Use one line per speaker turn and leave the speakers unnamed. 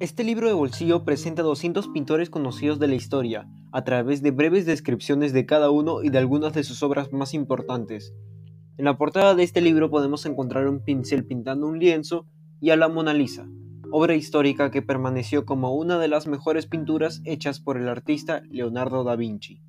Este libro de bolsillo presenta 200 pintores conocidos de la historia, a través de breves descripciones de cada uno y de algunas de sus obras más importantes. En la portada de este libro podemos encontrar un pincel pintando un lienzo y a la Mona Lisa, obra histórica que permaneció como una de las mejores pinturas hechas por el artista Leonardo da Vinci.